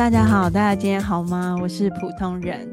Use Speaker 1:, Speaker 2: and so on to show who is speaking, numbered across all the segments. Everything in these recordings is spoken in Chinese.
Speaker 1: 大家好，大家今天好吗？我是普通人。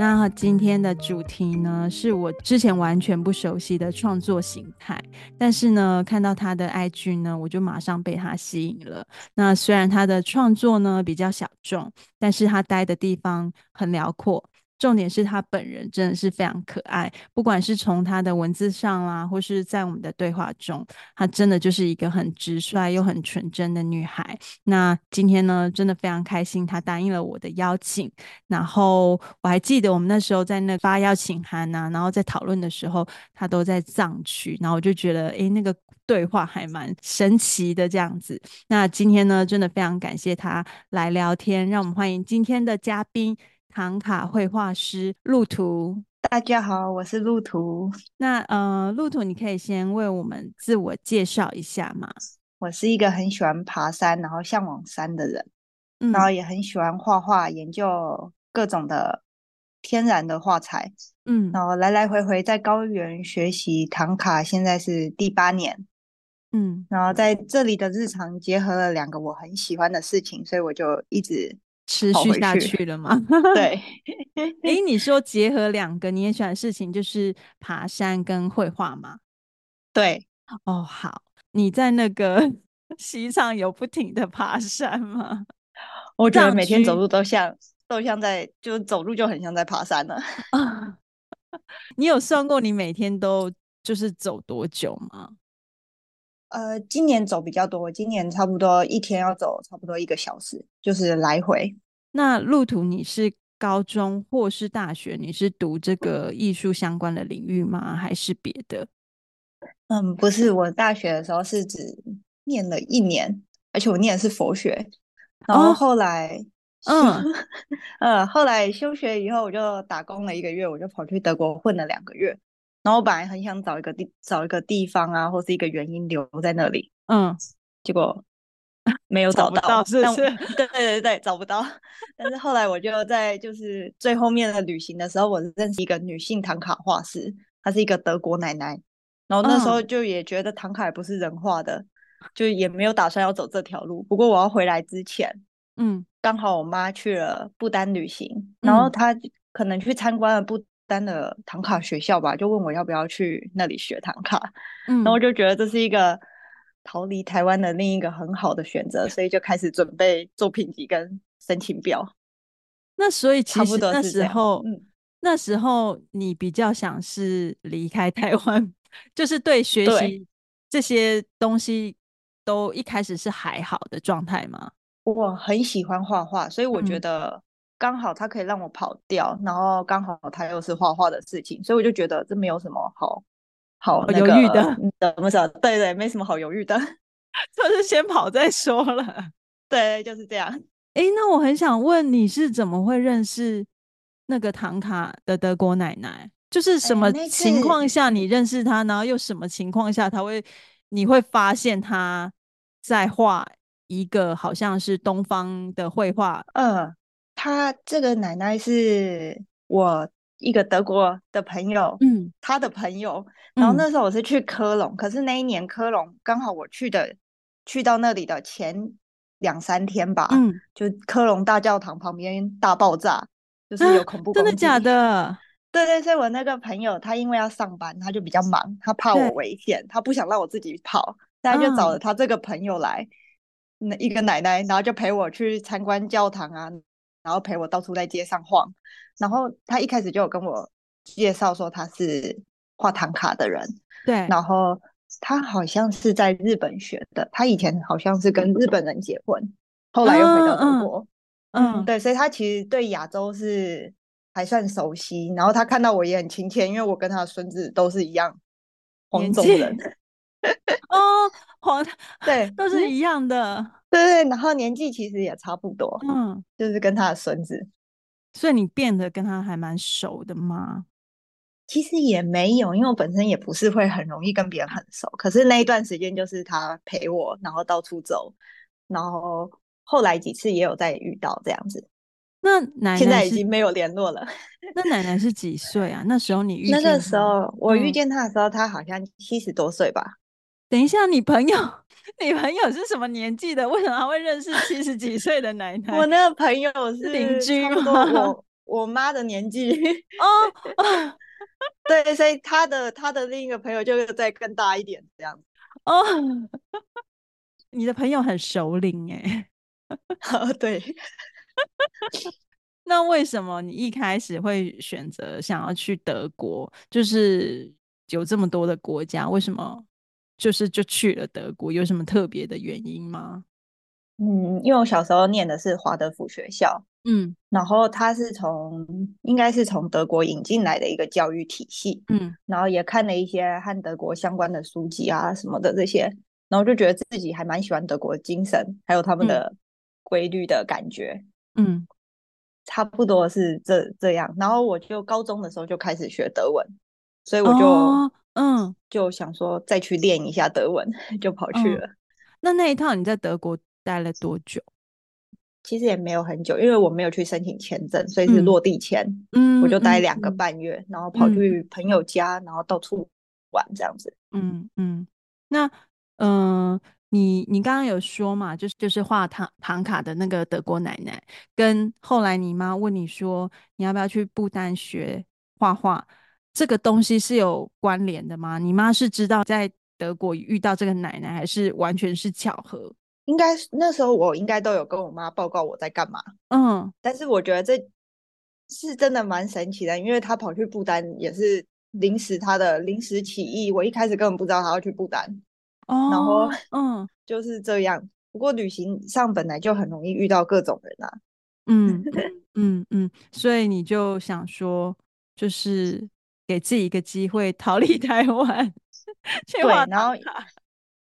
Speaker 1: 那今天的主题呢，是我之前完全不熟悉的创作形态，但是呢，看到他的 IG 呢，我就马上被他吸引了。那虽然他的创作呢比较小众，但是他待的地方很辽阔。重点是他本人真的是非常可爱，不管是从他的文字上啦，或是在我们的对话中，她真的就是一个很直率又很纯真的女孩。那今天呢，真的非常开心，她答应了我的邀请。然后我还记得我们那时候在那发邀请函呐、然后在讨论的时候，她都在藏区，然后我就觉得，诶，那个对话还蛮神奇的这样子。那今天呢，真的非常感谢她来聊天，让我们欢迎今天的嘉宾。唐卡绘画师路途，
Speaker 2: 大家好，我是路途。
Speaker 1: 那呃，路途，你可以先为我们自我介绍一下吗？
Speaker 2: 我是一个很喜欢爬山，然后向往山的人，嗯、然后也很喜欢画画，研究各种的天然的画材，嗯，然后来来回回在高原学习唐卡，现在是第八年，嗯，然后在这里的日常结合了两个我很喜欢的事情，所以我就一直。
Speaker 1: 持续下去了吗？
Speaker 2: 对，
Speaker 1: 哎，你说结合两个你也喜欢的事情，就是爬山跟绘画吗？
Speaker 2: 对，
Speaker 1: 哦，好，你在那个西藏有不停的爬山吗？
Speaker 2: 我觉得每天走路都像都像在，就走路就很像在爬山了。
Speaker 1: 你有算过你每天都就是走多久吗？
Speaker 2: 呃，今年走比较多，今年差不多一天要走差不多一个小时，就是来回。
Speaker 1: 那路途，你是高中或是大学？你是读这个艺术相关的领域吗？还是别的？
Speaker 2: 嗯，不是，我大学的时候是只念了一年，而且我念的是佛学。然后后来，哦、嗯嗯，后来休学以后，我就打工了一个月，我就跑去德国混了两个月。然后我本来很想找一个地找一个地方啊，或是一个原因留在那里，嗯，结果没有找到，
Speaker 1: 找是？
Speaker 2: 对对对对，找不到。但是后来我就在就是最后面的旅行的时候，我认识一个女性唐卡画师，她是一个德国奶奶。然后那时候就也觉得唐卡也不是人画的，嗯，就也没有打算要走这条路。不过我要回来之前，嗯，刚好我妈去了不丹旅行，然后她可能去参观了不。单的唐卡学校吧，就问我要不要去那里学唐卡，嗯，然后我就觉得这是一个逃离台湾的另一个很好的选择，所以就开始准备作品集跟申请表。
Speaker 1: 那所以其实那时候，嗯，那时候你比较想是离开台湾，就是对学习这些东西都一开始是还好的状态吗？
Speaker 2: 我很喜欢画画，所以我觉得，嗯。刚好它可以让我跑掉，然后刚好他又是画画的事情，所以我就觉得这没有什么好好犹豫的，怎么讲？对对，没什么好犹豫的，
Speaker 1: 就是先跑再说了。
Speaker 2: 对，就是这样。
Speaker 1: 哎，那我很想问你是怎么会认识那个唐卡的德国奶奶？就是什么情况下你认识她，然后又什么情况下她会你会发现她在画一个好像是东方的绘画？
Speaker 2: 嗯。他这个奶奶是我一个德国的朋友，嗯，他的朋友。然后那时候我是去科隆，嗯，可是那一年科隆刚好我去的，去到那里的前两三天吧，嗯，就科隆大教堂旁边大爆炸，就是有恐怖。啊，真的假的？对对，所以我那个朋友他因为要上班，他就比较忙，他怕我危险，他不想让我自己跑，他就找了他这个朋友来，那一个奶奶，然后就陪我去参观教堂啊。然后陪我到处在街上晃，然后他一开始就有跟我介绍说他是画唐卡的人，
Speaker 1: 对，
Speaker 2: 然后他好像是在日本学的，他以前好像是跟日本人结婚，后来又回到中国，嗯，嗯，对，所以他其实对亚洲是还算熟悉，然后他看到我也很亲切，因为我跟他的孙子都是一样黄种人，
Speaker 1: 哦，黄，对，都是一样的。
Speaker 2: 对对，然后年纪其实也差不多，嗯，就是跟他的孙子，
Speaker 1: 所以你变得跟他还蛮熟的吗？
Speaker 2: 其实也没有，因为我本身也不是会很容易跟别人很熟，可是那一段时间就是他陪我，然后到处走，然后后来几次也有再遇到这样子。
Speaker 1: 那奶奶
Speaker 2: 现在已经没有联络了。
Speaker 1: 那奶奶是几岁啊？那时候你遇见
Speaker 2: 那个时候我遇见他的时候，他好像七十多岁吧。
Speaker 1: 等一下，你朋友，你朋友是什么年纪的？为什么他会认识七十几岁的奶奶？
Speaker 2: 我那个朋友是
Speaker 1: 邻居
Speaker 2: 吗？我我妈的年纪
Speaker 1: 哦。哦
Speaker 2: 对，所以他的他的另一个朋友就再更大一点这样子。
Speaker 1: 哦，你的朋友很熟龄哎。
Speaker 2: 哦，对。
Speaker 1: 那为什么你一开始会选择想要去德国？就是有这么多的国家，为什么就是就去了德国？有什么特别的原因吗？
Speaker 2: 嗯，因为我小时候念的是华德福学校。嗯，然后他是从应该是从德国引进来的一个教育体系，嗯，然后也看了一些和德国相关的书籍啊什么的这些，然后就觉得自己还蛮喜欢德国精神，还有他们的规律的感觉，嗯，差不多是这这样。然后我就高中的时候就开始学德文，所以我就、哦、嗯就想说再去练一下德文，就跑去了。
Speaker 1: 嗯、那那一趟你在德国待了多久？
Speaker 2: 其实也没有很久，因为我没有去申请签证，所以是落地签。嗯，我就待两个半月，嗯、然后跑去朋友家，嗯、然后到处玩这样子。
Speaker 1: 嗯嗯，那嗯、呃，你你刚刚有说嘛，就是就是画唐唐卡的那个德国奶奶，跟后来你妈问你说你要不要去不丹学画画，这个东西是有关联的吗？你妈是知道在德国遇到这个奶奶，还是完全是巧合？
Speaker 2: 应该那时候我应该都有跟我妈报告我在干嘛，嗯，但是我觉得这是真的蛮神奇的，因为她跑去不丹也是临时她的临时起意，我一开始根本不知道她要去不丹，哦，然后嗯 就是这样。不过旅行上本来就很容易遇到各种人啊，
Speaker 1: 嗯嗯嗯，所以你就想说，就是给自己一个机会逃离台湾，
Speaker 2: 对，然后。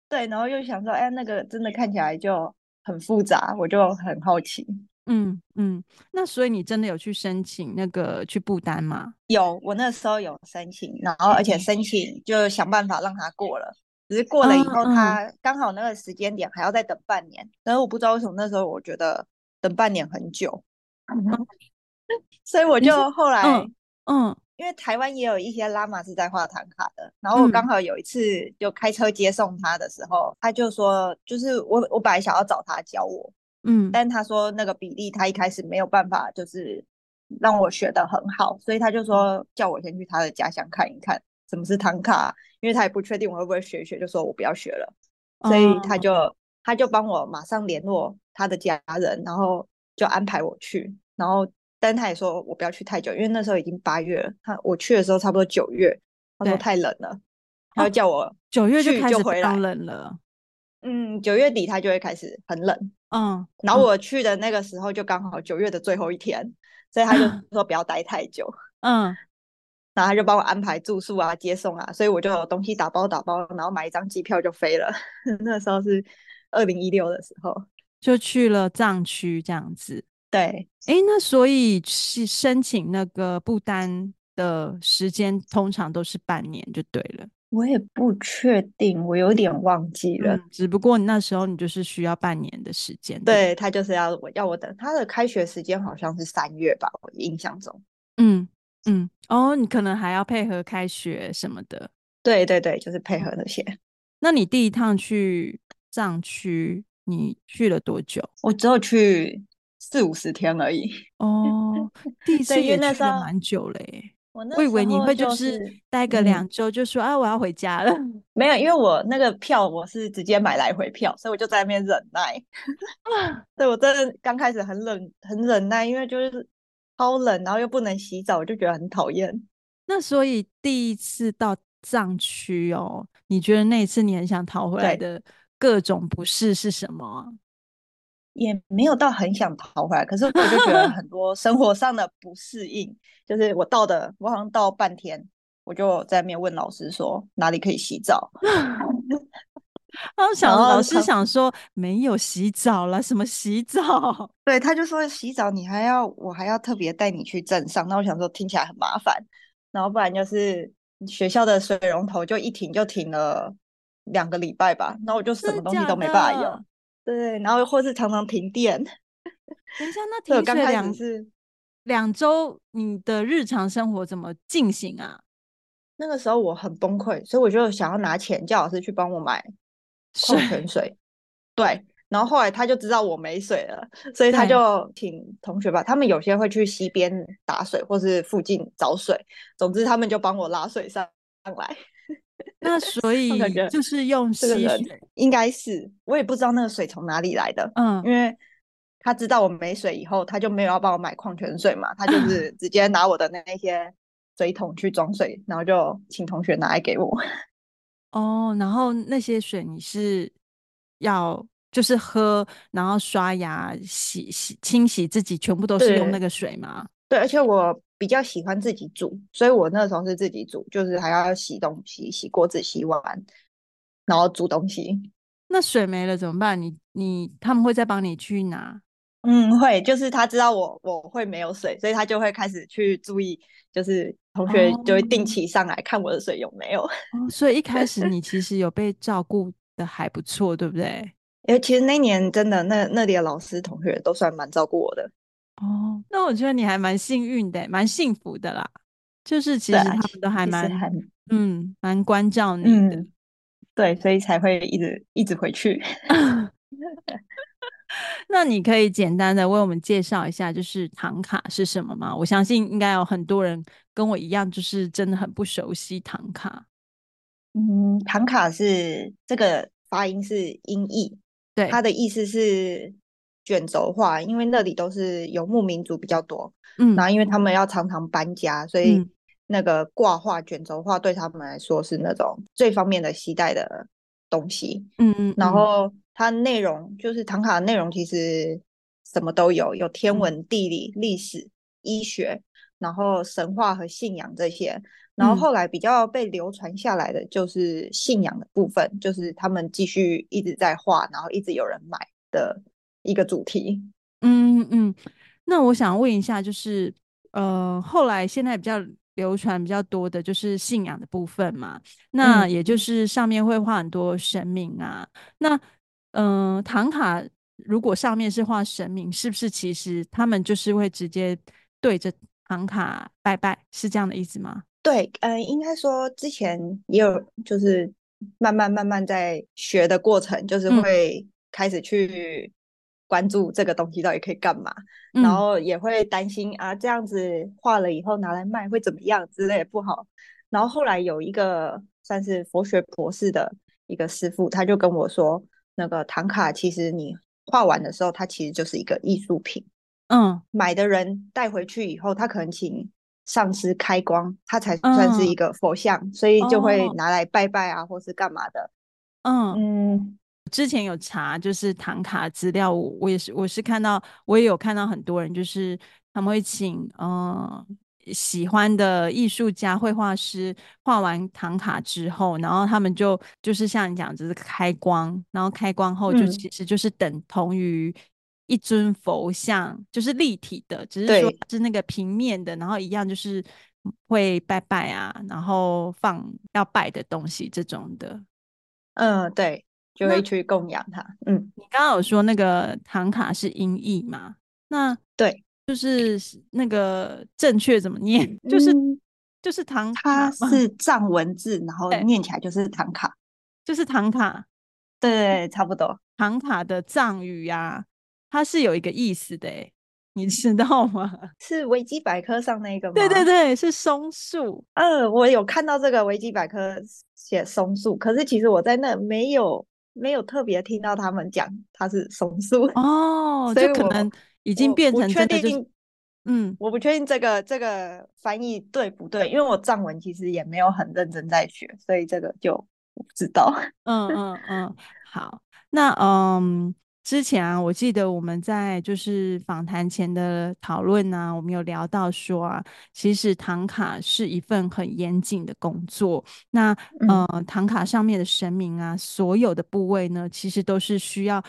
Speaker 2: 对，然后又想说，哎，那个真的看起来就很复杂，我就很好奇。
Speaker 1: 嗯嗯，那所以你真的有去申请那个去不丹吗？
Speaker 2: 有，我那时候有申请，然后而且申请就想办法让他过了，只是过了以后，他刚好那个时间点还要再等半年，但是我不知道为什么那时候我觉得等半年很久，所以我就后来嗯。嗯因为台湾也有一些拉玛是在画唐卡的，然后我刚好有一次就开车接送他的时候，嗯、他就说，就是我我本来想要找他教我，嗯，但他说那个比例他一开始没有办法，就是让我学得很好，所以他就说叫我先去他的家乡看一看什么是唐卡，因为他也不确定我会不会学一学，就说我不要学了，所以他就、哦、他就帮我马上联络他的家人，然后就安排我去，然后。但他也说我不要去太久，因为那时候已经八月了。他我去的时候差不多九月，他说太冷了，他就叫我
Speaker 1: 九月就开始回来冷了。
Speaker 2: 嗯，九月底他就会开始很冷。嗯，然后我去的那个时候就刚好九月的最后一天，所以他就 说不要待太久。嗯，然后他就帮我安排住宿啊、接送啊，所以我就有东西打包打包，然后买一张机票就飞了。那时候是二零一六的时候，
Speaker 1: 就去了藏区这样子。
Speaker 2: 对，
Speaker 1: 哎，那所以是申请那个不丹的时间通常都是半年就对了。
Speaker 2: 我也不确定，我有点忘记了。
Speaker 1: 嗯，只不过那时候你就是需要半年的时间。
Speaker 2: 对，对他就是要我要我等他的开学时间好像是三月吧，我印象中。
Speaker 1: 嗯嗯，哦，你可能还要配合开学什么的。
Speaker 2: 对对对，就是配合那些。
Speaker 1: 那你第一趟去藏区，你去了多久？
Speaker 2: 我只有去。四五十天而已
Speaker 1: 哦，第一次也去了蛮久嘞。我以为你会就是待个两周，就说、嗯、啊我要回家了。
Speaker 2: 没有，因为我那个票我是直接买来回票，所以我就在那边忍耐。对，我真的刚开始很冷，很忍耐，因为就是超冷，然后又不能洗澡，我就觉得很讨厌。
Speaker 1: 那所以第一次到藏区哦，你觉得那一次你很想逃回来的各种不适是什么？
Speaker 2: 也没有到很想逃回来，可是我就觉得 很多生活上的不适应。就是我到的，我好像到半天，我就在那边问老师说哪里可以洗澡。
Speaker 1: 然后想老师想说没有洗澡了，什么洗澡？
Speaker 2: 对，他就说洗澡你还要我还要特别带你去镇上。那我想说听起来很麻烦，然后不然就是学校的水龙头就一停就停了两个礼拜吧，然后我就什么东西都没办法用。对，然后或是常常停电。
Speaker 1: 等一下，那停水两是两周，你的日常生活怎么进行啊？
Speaker 2: 那个时候我很崩溃，所以我就想要拿钱叫老师去帮我买矿泉水。对，然后后来他就知道我没水了，所以他就请同学吧，他们有些会去溪边打水，或是附近找水，总之他们就帮我拉水上上来。
Speaker 1: 那所以就是用吸水，
Speaker 2: 应该是我也不知道那个水从哪里来的。嗯，因为他知道我没水以后，他就没有要帮我买矿泉水嘛，他就 是直接拿我的那些。水桶去装水，然后就请同学拿来给我。
Speaker 1: 哦，然后那些水你是要就是喝，然后刷牙、洗洗、清洗自己，全部都是用那个水吗？
Speaker 2: 对，而且我比较喜欢自己煮，所以我那时候是自己煮，就是还要洗东西、洗锅子、洗碗，然后煮东西。
Speaker 1: 那水没了怎么办？你你他们会再帮你去拿？
Speaker 2: 嗯，会，就是他知道我我会没有水，所以他就会开始去注意，就是。同学就会定期上来看我的水有没有。哦
Speaker 1: 哦，所以一开始你 其实有被照顾的还不错，对不对？
Speaker 2: 因为其实那年真的那那里的老师同学都算蛮照顾我的。
Speaker 1: 哦，那我觉得你还蛮幸运的，蛮幸福的啦。就是其实他们都还蛮还嗯蛮关照你的。嗯，
Speaker 2: 对，所以才会一直一直回去。
Speaker 1: 那你可以简单的为我们介绍一下，就是唐卡是什么吗？我相信应该有很多人跟我一样，就是真的很不熟悉唐卡。
Speaker 2: 嗯，唐卡是这个发音是音译，
Speaker 1: 对，
Speaker 2: 它的意思是卷轴画，因为那里都是游牧民族比较多，嗯，然后因为他们要常常搬家，所以那个挂画卷轴画对他们来说是那种最方便的携带的东西，嗯嗯，然后。它内容就是唐卡的内容，其实什么都有，有天文、地理、历史、医学，然后神话和信仰这些。然后后来比较被流传下来的就是信仰的部分，就是他们继续一直在画，然后一直有人买的一个主题。
Speaker 1: 嗯嗯，那我想问一下，就是呃，后来现在比较流传比较多的就是信仰的部分嘛？那也就是上面会画很多神明啊，那。嗯、呃，唐卡如果上面是画神明，是不是其实他们就是会直接对着唐卡拜拜，是这样的意思吗？
Speaker 2: 对，嗯、呃，应该说之前也有，就是慢慢慢慢在学的过程，就是会开始去关注这个东西到底可以干嘛，嗯、然后也会担心啊，这样子画了以后拿来卖会怎么样之类的不好。然后后来有一个算是佛学博士的一个师傅，他就跟我说。那个唐卡其实你画完的时候，它其实就是一个艺术品。嗯，买的人带回去以后，他可能请上师开光，它才算是一个佛像，嗯、所以就会拿来拜拜啊，哦、或是干嘛的。嗯
Speaker 1: 嗯，之前有查就是唐卡资料，我我也是我是看到，我也有看到很多人就是他们会请嗯。喜欢的艺术家、绘画师画完唐卡之后，然后他们就就是像你讲，就是开光，然后开光后就其实就是等同于一尊佛像，嗯、就是立体的，只是说是那个平面的，然后一样就是会拜拜啊，然后放要拜的东西这种的。
Speaker 2: 嗯，对，就会去供养它。嗯，
Speaker 1: 你刚刚有说那个唐卡是音译吗？那
Speaker 2: 对。
Speaker 1: 就是那个正确怎么念？就是、嗯、就是唐卡，
Speaker 2: 它是藏文字，然后念起来就是唐卡，
Speaker 1: 就是唐卡。
Speaker 2: 对，差不多。
Speaker 1: 唐卡的藏语呀、啊，它是有一个意思的，你知道吗？
Speaker 2: 是维基百科上那个吗？
Speaker 1: 对对对，是松树。
Speaker 2: 嗯，我有看到这个维基百科写松树，可是其实我在那没有没有特别听到他们讲它是松树
Speaker 1: 哦，所以可能。已经变成确定、就是，
Speaker 2: 嗯，我不确定这个这个翻译对不对，因为我藏文其实也没有很认真在学，所以这个就不知道。
Speaker 1: 嗯嗯嗯，好，那嗯，之前啊，我记得我们在就是访谈前的讨论呢，我们有聊到说啊，其实唐卡是一份很严谨的工作。那呃，唐卡上面的神明啊，所有的部位呢，其实都是需要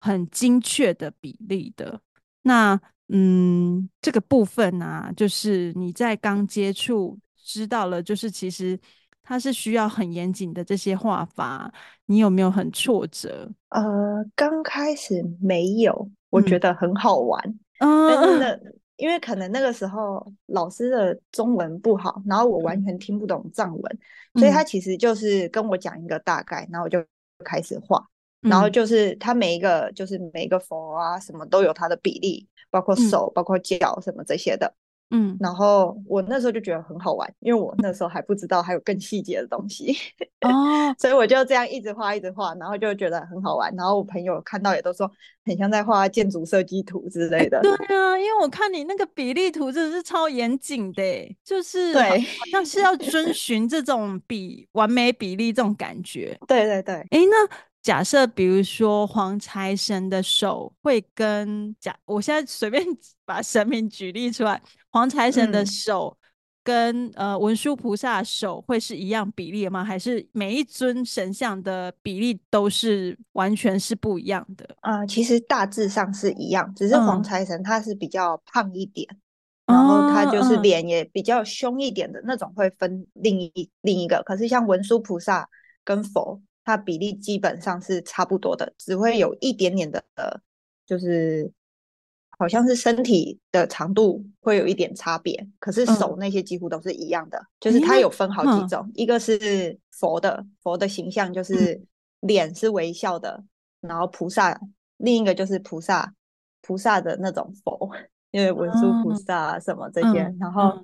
Speaker 1: 很精确的比例的。那嗯，这个部分呢、啊，就是你在刚接触知道了，就是其实它是需要很严谨的这些画法，你有没有很挫折？
Speaker 2: 呃，刚开始没有，我觉得很好玩。嗯，但是呢，因为可能那个时候老师的中文不好，然后我完全听不懂藏文，嗯、所以他其实就是跟我讲一个大概，然后我就开始画，嗯、然后就是他每一个就是每一个佛啊什么都有它的比例，包括手、嗯、包括脚什么这些的。嗯，然后我那时候就觉得很好玩，因为我那时候还不知道还有更细节的东西哦，所以我就这样一直画一直画，然后就觉得很好玩。然后我朋友看到也都说很像在画建筑设计图之类的。
Speaker 1: 对啊，因为我看你那个比例图真的是超严谨的，就是对，好像是要遵循这种比完美比例这种感觉。
Speaker 2: 对对对，
Speaker 1: 哎，那。假设比如说黄财神的手会跟假，我现在随便把神明举例出来，黄财神的手跟、嗯、呃文殊菩萨手会是一样比例的吗？还是每一尊神像的比例都是完全是不一样的？
Speaker 2: 啊、呃，其实大致上是一样，只是黄财神他是比较胖一点，嗯、然后他就是脸也比较凶一点的那种，会分另一另一个。可是像文殊菩萨跟佛。它比例基本上是差不多的，只会有一点点的，就是好像是身体的长度会有一点差别，可是手那些几乎都是一样的。嗯、就是它有分好几种，嗯、一个是佛的佛的形象，就是脸是微笑的，嗯、然后菩萨另一个就是菩萨菩萨的那种佛，因为文殊菩萨什么这些，嗯、然后。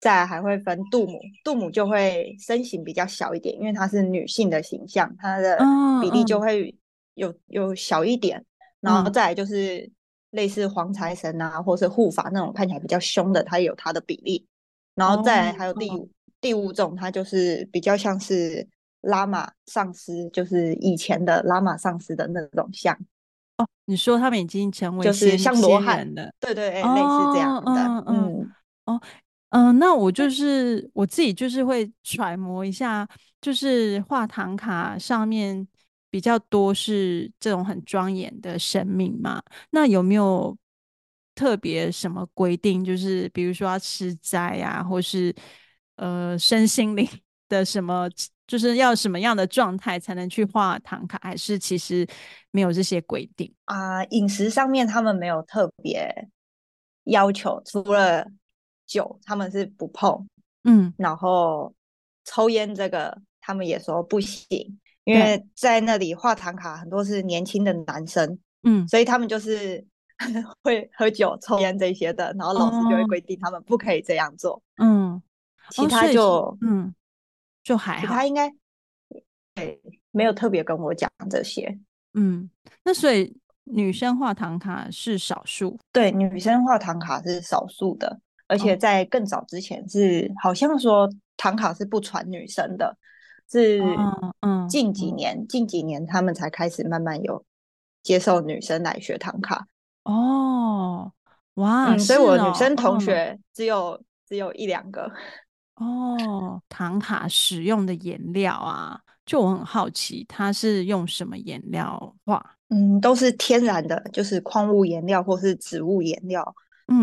Speaker 2: 再还会分度母，度母就会身形比较小一点，因为她是女性的形象，她的比例就会有、嗯、有小一点。然后再来就是类似黄财神啊，或是护法那种看起来比较凶的，它也有它的比例。然后再来还有第第五种，它就是比较像是拉玛上师，就是以前的拉玛上师的那种像。
Speaker 1: 哦，你说他们已经成为
Speaker 2: 就是像罗汉的，对对对，哦、类似这样的，嗯，嗯
Speaker 1: 哦。嗯、呃，那我就是我自己，就是会揣摩一下，就是画唐卡上面比较多是这种很庄严的神明嘛。那有没有特别什么规定？就是比如说要吃斋啊，或是呃身心灵 的什么，就是要什么样的状态才能去画唐卡？还是其实没有这些规定
Speaker 2: 啊？饮食上面他们没有特别要求，除了。酒他们是不碰，嗯，然后抽烟这个他们也说不行，因为在那里画唐卡很多是年轻的男生，嗯，所以他们就是 会喝酒、抽烟这些的，然后老师就会规定他们不可以这样做，嗯，其他就
Speaker 1: 嗯就还好，
Speaker 2: 其他应该对没有特别跟我讲这些，
Speaker 1: 嗯，那所以女生画唐卡是少数，
Speaker 2: 对，女生画唐卡是少数的。而且在更早之前是好像说唐卡是不传女生的，是嗯近几年近几年他们才开始慢慢有接受女生来学唐卡
Speaker 1: 哦哇，
Speaker 2: 所以我女生同学只有只有一两个
Speaker 1: 哦。唐卡使用的颜料啊，就我很好奇，它是用什么颜料画？
Speaker 2: 嗯，都是天然的，就是矿物颜料或是植物颜料。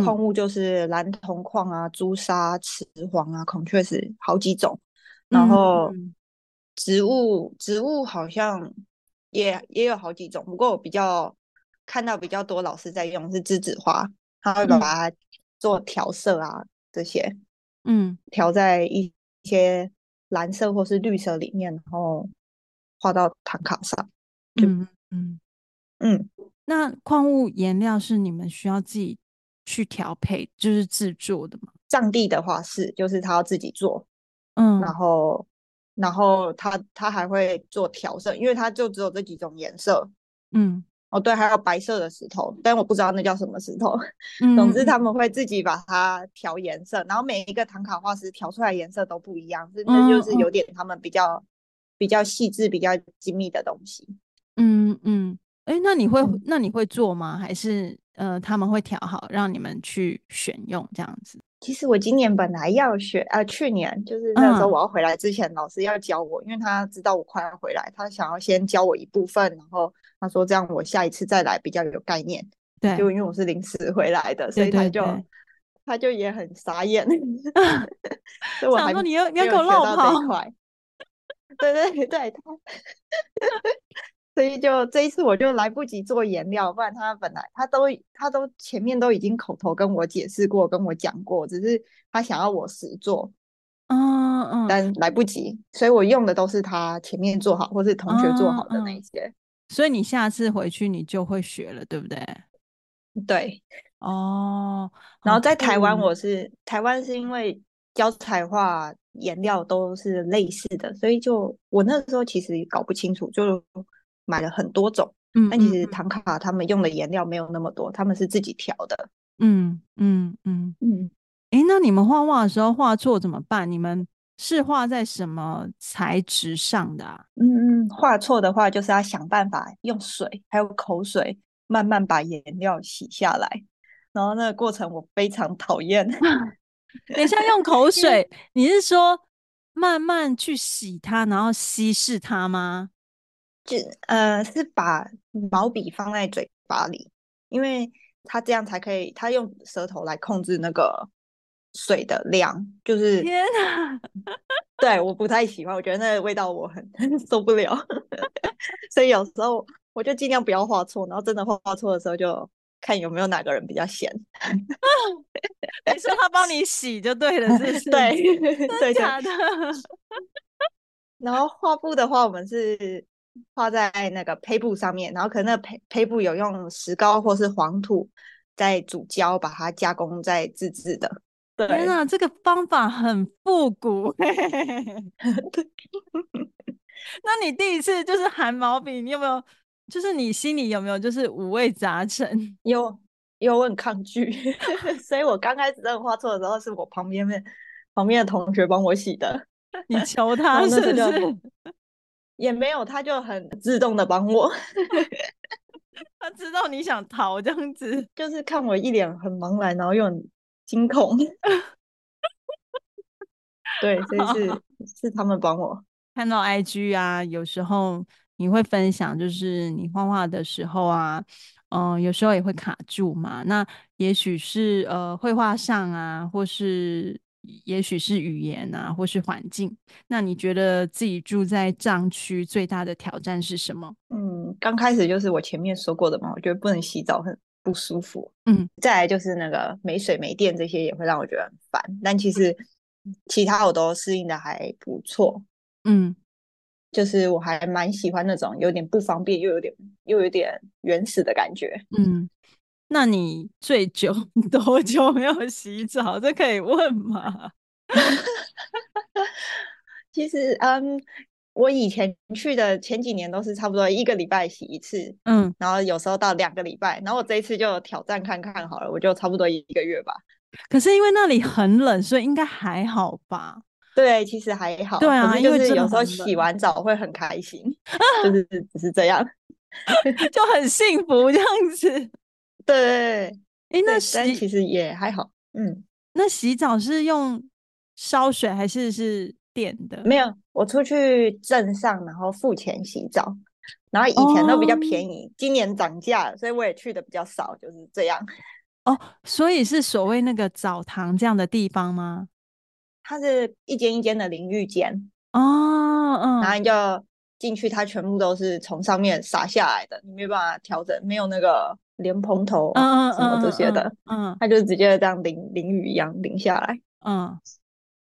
Speaker 2: 矿物就是蓝铜矿啊、朱砂、雌黄啊、孔雀石好几种，然后植物植物好像也也有好几种，不过我比较看到比较多老师在用是栀子花，他会把它做调色啊、嗯、这些，嗯，调在一些蓝色或是绿色里面，然后画到唐卡上，
Speaker 1: 嗯嗯。嗯，那矿物颜料是你们需要自己去调配就是制作的吗？
Speaker 2: 藏地的话是，就是他要自己做，嗯，然后，然后他他还会做调色，因为他就只有这几种颜色，嗯，哦对，还有白色的石头，但我不知道那叫什么石头。嗯，总之他们会自己把它调颜色，然后每一个唐卡画师调出来颜色都不一样，是那就是有点他们比较、嗯、比较细致、比较精密的东西。
Speaker 1: 嗯嗯，哎、欸，那你会、嗯、那你会做吗？还是？呃，他们会调好，让你们去选用这样子。
Speaker 2: 其实我今年本来要学，呃，去年就是那时候我要回来之前，嗯、老师要教我，因为他知道我快要回来，他想要先教我一部分，然后他说这样我下一次再来比较有概念。对，就因为我是临时回来的，所以他就对对对他就也很傻眼。所以我还说你要你要给我绕跑。对对对，他所以就这一次我就来不及做颜料，不然他本来他都他都前面都已经口头跟我解释过，跟我讲过，只是他想要我实做，
Speaker 1: 嗯嗯，
Speaker 2: 但来不及，所以我用的都是他前面做好或是同学做好的那些，嗯嗯，
Speaker 1: 所以你下次回去你就会学了，对不对？
Speaker 2: 对，
Speaker 1: 哦，
Speaker 2: 然后在台湾我是、嗯、台湾是因为教彩画颜料都是类似的，所以就我那时候其实搞不清楚就。买了很多种，嗯，但其实唐卡他们用的颜料没有那么多，他们是自己调的，
Speaker 1: 嗯嗯嗯嗯。哎、嗯，那你们画画的时候画错怎么办？你们是画在什么材质上的啊？
Speaker 2: 嗯嗯，画错的话就是要想办法用水还有口水慢慢把颜料洗下来，然后那个过程我非常讨厌。
Speaker 1: 等一下用口水，你是说慢慢去洗它，然后稀释它吗？
Speaker 2: 就呃是把毛笔放在嘴巴里，因为他这样才可以，他用舌头来控制那个水的量。就是
Speaker 1: 天啊，
Speaker 2: 对，我不太喜欢，我觉得那个味道我很受不了，所以有时候我就尽量不要画错，然后真的画错的时候就看有没有哪个人比较闲。
Speaker 1: 你说他帮你洗就对了，是不是？
Speaker 2: 对，对
Speaker 1: 假的。
Speaker 2: 然后画布的话，我们是。画在那个胚布上面，然后可能那胚胚布有用石膏或是黄土在煮胶，把它加工再自制的。对，
Speaker 1: 天哪，这个方法很复古。那你第一次就是含毛笔，你有没有？就是你心里有没有就是五味杂陈？
Speaker 2: 有，有，我很抗拒。所以我刚开始在画错的时候，是我旁边的旁边的同学帮我洗的。
Speaker 1: 你求他是不是？
Speaker 2: 也没有，他就很自动的帮我。
Speaker 1: 他知道你想逃这样子，
Speaker 2: 就是看我一脸很茫然，然后又很惊恐。对，所以是 是他们帮我。
Speaker 1: 看到 IG 啊，有时候你会分享，就是你画画的时候啊，嗯、呃，有时候也会卡住嘛。那也许是呃绘画上啊，或是。也许是语言啊，或是环境。那你觉得自己住在藏区最大的挑战是什么？
Speaker 2: 嗯，刚开始就是我前面说过的嘛，我觉得不能洗澡很不舒服。
Speaker 1: 嗯，
Speaker 2: 再来就是那个没水没电这些也会让我觉得很烦。但其实其他我都适应的还不错。
Speaker 1: 嗯，
Speaker 2: 就是我还蛮喜欢那种有点不方便又有点又有点原始的感觉。
Speaker 1: 嗯。那你最久 多久没有洗澡？这可以问吗？
Speaker 2: 其实，嗯，我以前去的前几年都是差不多一个礼拜洗一次，
Speaker 1: 嗯，
Speaker 2: 然后有时候到两个礼拜，然后我这一次就挑战看看好了，我就差不多一个月吧。
Speaker 1: 可是因为那里很冷，所以应该还好吧？
Speaker 2: 对，其实还好。
Speaker 1: 对啊，
Speaker 2: 因为是有时候洗完澡会很开心，就是只是这样，
Speaker 1: 就很幸福这样子。
Speaker 2: 对，哎、
Speaker 1: 欸，那洗
Speaker 2: 其实也还好，嗯，
Speaker 1: 那洗澡是用烧水还是是电的？
Speaker 2: 没有，我出去镇上，然后付钱洗澡，然后以前都比较便宜，哦、今年涨价了，所以我也去的比较少，就是这样。
Speaker 1: 哦，所以是所谓那个澡堂这样的地方吗？
Speaker 2: 它是一间一间的淋浴间
Speaker 1: 哦，嗯，
Speaker 2: 然后你就进去，它全部都是从上面洒下来的，你没办法调整，没有那个。莲蓬头啊，什么这些的，
Speaker 1: 嗯，嗯，
Speaker 2: 他就直接这样淋淋雨一样淋下来，
Speaker 1: 嗯，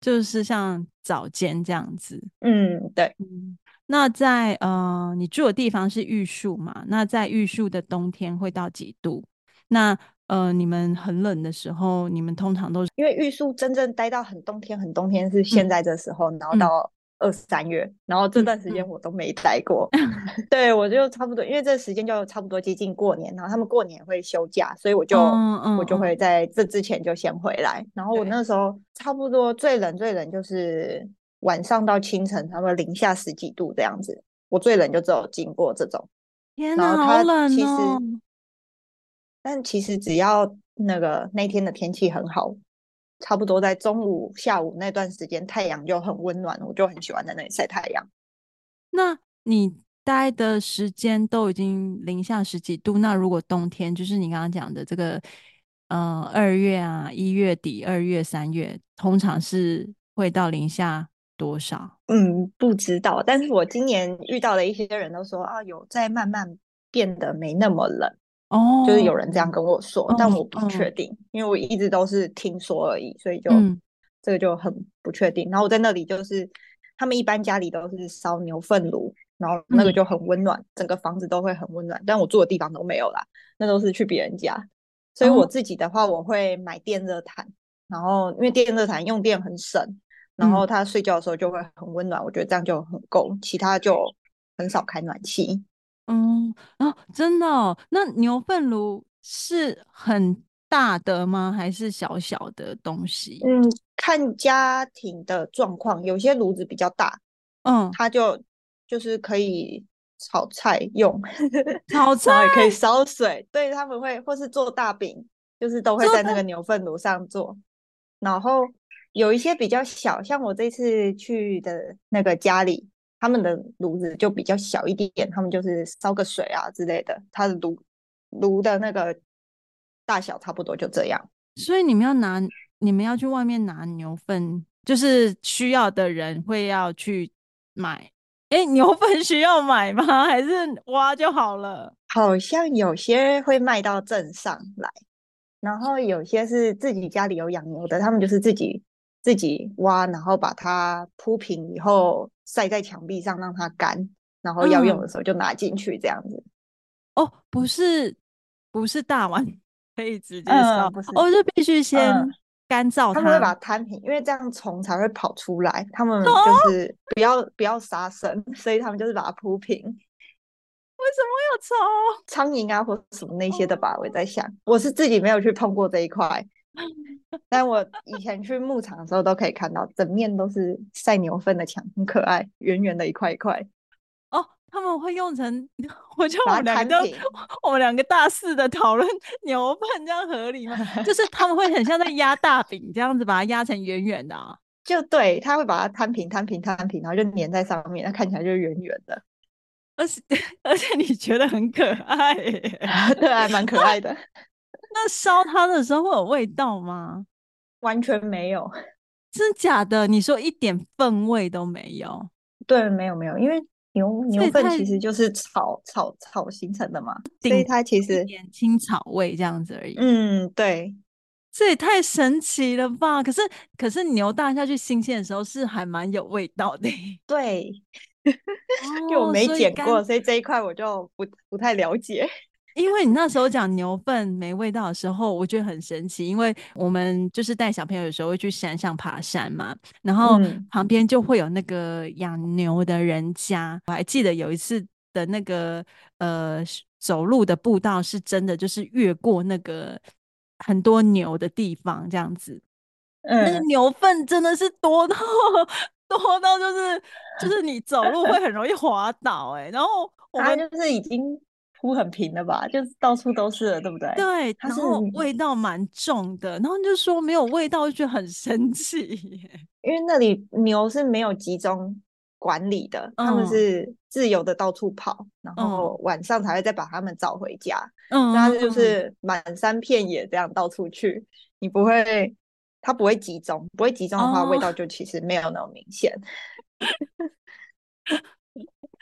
Speaker 1: 就是像早间这样子，
Speaker 2: 嗯，对，
Speaker 1: 嗯，那在呃，你住的地方是玉树嘛？那在玉树的冬天会到几度？那呃，你们很冷的时候，你们通常都是
Speaker 2: 因为玉树真正待到很冬天，很冬天是现在这时候，嗯、然后到。二三月，然后这段时间我都没待过，对，我就差不多，因为这时间就差不多接近过年，然后他们过年会休假，所以我就、
Speaker 1: 嗯嗯、
Speaker 2: 我就会在这之前就先回来。然后我那时候差不多最冷最冷就是晚上到清晨，差不多零下十几度这样子。我最冷就只有经过这种，
Speaker 1: 天哪，
Speaker 2: 然后它其实，
Speaker 1: 好冷哦。
Speaker 2: 但其实只要那个那天的天气很好。差不多在中午、下午那段时间，太阳就很温暖，我就很喜欢在那里晒太阳。
Speaker 1: 那你待的时间都已经零下十几度，那如果冬天，就是你刚刚讲的这个，呃，二月啊，一月底、二月、三月，通常是会到零下多少？
Speaker 2: 嗯，不知道。但是我今年遇到的一些人都说啊，有在慢慢变得没那么冷
Speaker 1: 哦，
Speaker 2: 就是有人这样跟我说，
Speaker 1: 哦、
Speaker 2: 但我不确定、哦，因为我一直都是听说而已，所以就、
Speaker 1: 嗯、这
Speaker 2: 个就很不确定。然后我在那里就是，他们一般家里都是烧牛粪炉，然后那个就很温暖、嗯，整个房子都会很温暖。但我住的地方都没有啦，那都是去别人家。所以我自己的话，我会买电热毯。然后，因为电热毯用电很省，然后他睡觉的时候就会很温暖，嗯、我觉得这样就很够，其他就很少开暖气。
Speaker 1: 嗯啊，真的哦？那牛粪炉是很大的吗？还是小小的东西？
Speaker 2: 嗯，看家庭的状况，有些炉子比较大，
Speaker 1: 嗯，
Speaker 2: 它就就是可以炒菜用，
Speaker 1: 炒菜
Speaker 2: 也可以烧水，对，他们会或是做大饼，就是都会在那个牛粪炉上做。然后有一些比较小，像我这次去的那个家里，他们的炉子就比较小一点，他们就是烧个水啊之类的，它的炉炉的那个大小差不多就这样。
Speaker 1: 所以你们要拿，你们要去外面拿牛粪，就是需要的人会要去买。哎，牛粪需要买吗？还是挖就好了？
Speaker 2: 好像有些会卖到镇上来。然后有些是自己家里有养牛的，他们就是自己自己挖，然后把它铺平以后晒在墙壁上让它干，然后要用的时候就拿进去这样子。
Speaker 1: 嗯、哦，不是，不是大碗可以直接烧，不是，哦，就必须先干燥它。
Speaker 2: 他们会把它摊平，因为这样虫才会跑出来。他们就是不要、哦、不要杀生，所以他们就是把它铺平。
Speaker 1: 为什么有虫？
Speaker 2: 苍蝇啊，或什么那些的吧？我在想，我是自己没有去碰过这一块，但我以前去牧场的时候都可以看到，整面都是晒牛粪的墙，很可爱，圆圆的一块一块。
Speaker 1: 哦，他们会用成，我觉得我们两个，我们两个大肆的讨论牛粪，这样合理吗？就是他们会很像在压大饼这样子，把它压成圆圆的啊。
Speaker 2: 就对，他会把它摊平、摊平、摊平，然后就粘在上面，那看起来就是圆圆的。
Speaker 1: 而且 而且你觉得很可爱，对，
Speaker 2: 还蛮可爱的。
Speaker 1: 那烧它的时候会有味道吗？
Speaker 2: 完全没有，
Speaker 1: 真假的？你说一点粪味都没有？
Speaker 2: 对，没有没有，因为牛牛粪其实就是草草草形成的嘛，所以它其实
Speaker 1: 一点青草味这样子而已。
Speaker 2: 嗯，对，
Speaker 1: 这也太神奇了吧！可是可是牛大下去新鲜的时候是还蛮有味道的，
Speaker 2: 对。因为我没剪过，哦，所以这一块我就不不太了解。
Speaker 1: 因为你那时候讲牛粪没味道的时候，我觉得很神奇。因为我们就是带小朋友的时候会去山上爬山嘛，然后旁边就会有那个养牛的人家。我还记得有一次的那个呃走路的步道是真的，就是越过那个很多牛的地方这样子。嗯，那个牛粪真的是多到。多到就是就是你走路会很容易滑倒哎、欸，然后我们
Speaker 2: 就是已经铺很平的吧，就是到处都是了，对不对？
Speaker 1: 对，然后味道蛮重的，然后就说没有味道，就觉得很生气，
Speaker 2: 因为那里牛是没有集中管理的，他、嗯、们是自由的到处跑，然后晚上才会再把他们找回家，嗯，那就是满山遍野这样到处去，你不会。它不会集中，不会集中的话，味道就其实没有那么明显。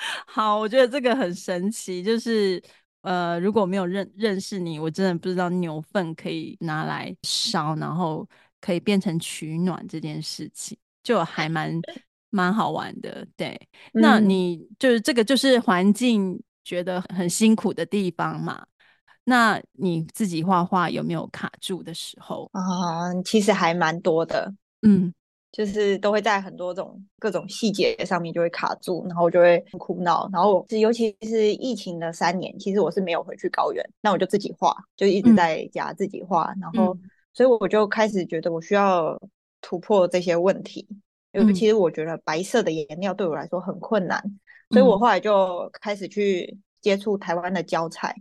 Speaker 1: Oh. 好，我觉得这个很神奇，就是呃，如果没有认认识你，我真的不知道牛粪可以拿来烧，然后可以变成取暖这件事情，就还蛮蛮好玩的。对，那你就是这个就是环境觉得很辛苦的地方嘛？那你自己画画有没有卡住的时候
Speaker 2: 啊？其实还蛮多的，
Speaker 1: 嗯，
Speaker 2: 就是都会在很多种各种细节上面就会卡住，然后我就会很苦恼。然后我尤其是疫情的三年，其实我是没有回去高原，那我就自己画，就一直在家自己画。嗯、然后，所以我就开始觉得我需要突破这些问题。尤其实我觉得白色的颜料对我来说很困难，嗯、所以我后来就开始去接触台湾的胶彩。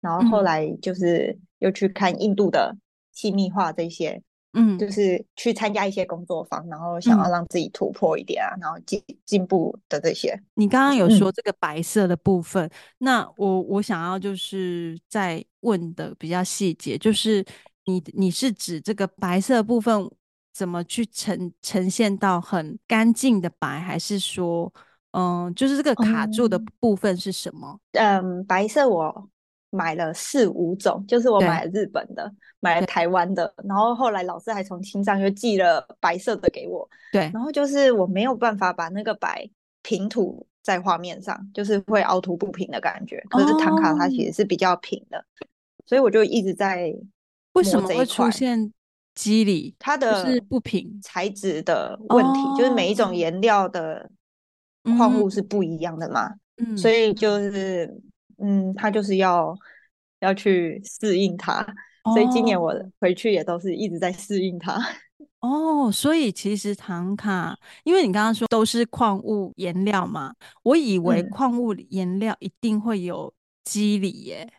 Speaker 2: 然后后来就是又去看印度的细密画这些，嗯，就是去参加一些工作坊，然后想要让自己突破一点啊，嗯、然后进进步的这些。
Speaker 1: 你刚刚有说这个白色的部分，嗯、那我我想要就是再问的比较细节，就是你你是指这个白色的部分怎么去呈呈现到很干净的白，还是说，嗯，就是这个卡住的部分是什么？
Speaker 2: 嗯，白色我买了四五种，就是我买了日本的，买了台湾的，然后后来老师还从青藏又寄了白色的给我。
Speaker 1: 对，
Speaker 2: 然后就是我没有办法把那个白平涂在画面上，就是会凹凸不平的感觉。可是唐卡它其实是比较平的，哦、所以我就一直在
Speaker 1: 为什么会出现？肌理
Speaker 2: 它的是不平材质的问题，哦、就是每一种颜料的矿物是不一样的嘛，嗯、所以就是嗯，他就是要要去适应它，哦、所以今年我回去也都是一直在适应它。
Speaker 1: 哦，所以其实唐卡，因为你刚刚说都是矿物颜料嘛，我以为矿物颜料一定会有肌理耶，嗯、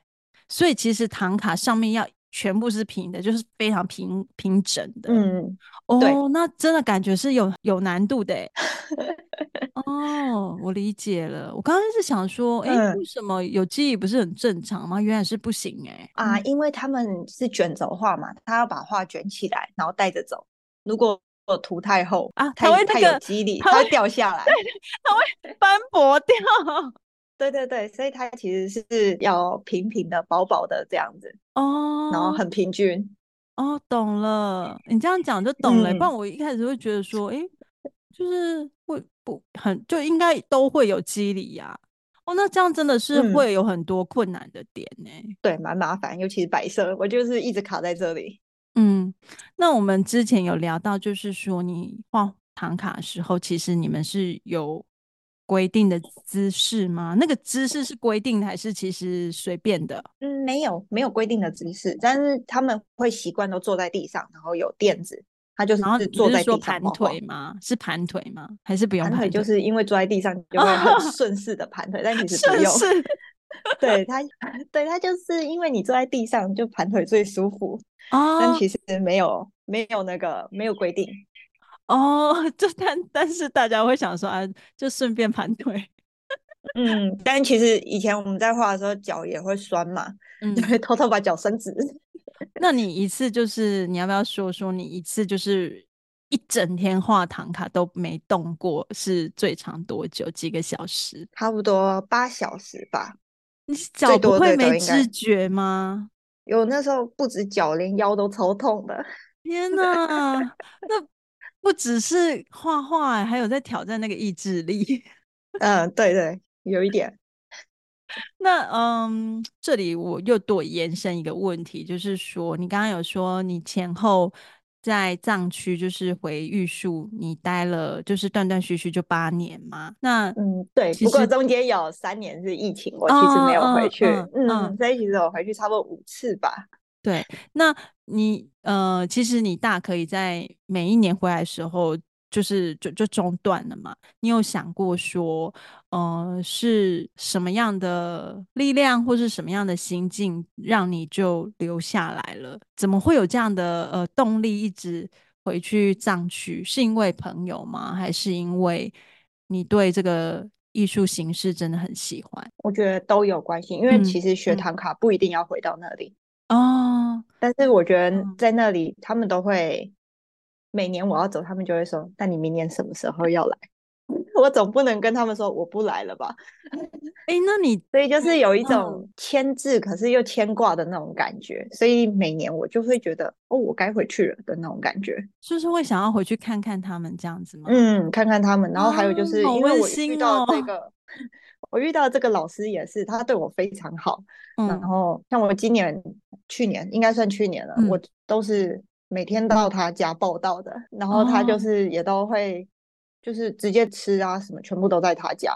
Speaker 1: 所以其实唐卡上面要。全部是平的，就是非常平平整的。嗯，哦，对那真的感觉是有有难度的。哦，我理解了。我刚刚是想说，哎、欸，为什么有肌理不是很正常吗？原来是不行哎。
Speaker 2: 啊，因为他们是卷轴画嘛，他要把画卷起来，然后带着走。如果涂太厚啊，它会、那个、太有肌理，它会掉下来，
Speaker 1: 它会斑驳掉。
Speaker 2: 对对对，所以它其实是要平平的、薄薄的这样子哦，然后很平均
Speaker 1: 哦，懂了。你这样讲就懂了，嗯、不然我一开始会觉得说，哎，就是会不很就应该都会有肌理呀。哦，那这样真的是会有很多困难的点呢、嗯。
Speaker 2: 对，蛮麻烦，尤其是白色，我就是一直卡在这里。
Speaker 1: 嗯，那我们之前有聊到，就是说你画唐卡的时候，其实你们是有。规定的姿势吗？那个姿势是规定的，还是其实随便的？
Speaker 2: 嗯，没有，没有规定的姿势，但是他们会习惯都坐在地上，然后有垫子，他就是坐在地上
Speaker 1: 盘腿吗？是盘腿吗？还是不用盘腿？
Speaker 2: 盘腿就是因为坐在地上就会很 顺势的盘腿，但其实不用。顺势。对他，对他就是因为你坐在地上就盘腿最舒服哦，但其实没有，没有那个没有规定。
Speaker 1: 哦，就但但是大家会想说啊，就顺便盘腿，
Speaker 2: 嗯，但其实以前我们在画的时候脚也会酸嘛，嗯，就会偷偷把脚伸直。
Speaker 1: 那你一次就是你要不要说说你一次就是一整天画唐卡都没动过是最长多久？几个小时？
Speaker 2: 差不多八小时吧。
Speaker 1: 你脚不会没知觉吗？
Speaker 2: 有，那时候不止脚，连腰都超痛的。
Speaker 1: 天 哪，那。不只是画画，还有在挑战那个意志力。
Speaker 2: 嗯，对对，有一点。
Speaker 1: 那嗯，这里我又多延伸一个问题，就是说，你刚刚有说你前后在藏区，就是回玉树，你待了就是断断续续就八年嘛？那
Speaker 2: 嗯，对。不过中间有三年是疫情，我其实没有回去。嗯，嗯，嗯，所以其实我回去差不多五次吧。
Speaker 1: 对，那你呃，其实你大可以在每一年回来的时候，就是就就中断了嘛。你有想过说，呃，是什么样的力量或是什么样的心境，让你就留下来了？怎么会有这样的呃动力，一直回去藏区？是因为朋友吗？还是因为你对这个艺术形式真的很喜欢？
Speaker 2: 我觉得都有关系，因为其实学唐卡不一定要回到那里。
Speaker 1: 哦，
Speaker 2: 但是我觉得在那里，他们都会每年我要走，他们就会说：“那你明年什么时候要来？” 我总不能跟他们说我不来了吧？
Speaker 1: 哎，那你
Speaker 2: 所以就是有一种牵制，可是又牵挂的那种感觉，所以每年我就会觉得哦，我该回去了的那种感觉，
Speaker 1: 就是会想要回去看看他们这样子吗？
Speaker 2: 嗯，看看他们，然后还有就是因为我遇到这个。我遇到这个老师也是，他对我非常好。嗯、然后像我今年、去年应该算去年了，嗯、我都是每天到他家报道的。嗯、然后他就是也都会，就是直接吃啊什么，全部都在他家。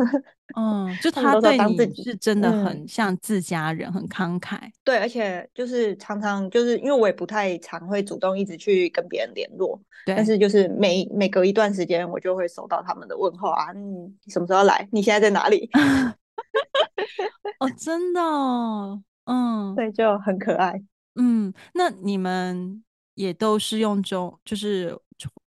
Speaker 1: 嗯，就他对你是真的很像自家人，嗯、很慷慨。
Speaker 2: 对，而且就是常常就是因为我也不太常会主动一直去跟别人联络，但是就是每每隔一段时间我就会收到他们的问候啊，嗯，什么时候来？你现在在哪里？
Speaker 1: 哦，真的哦，嗯，
Speaker 2: 对，就很可爱。
Speaker 1: 嗯，那你们也都是用中，就是。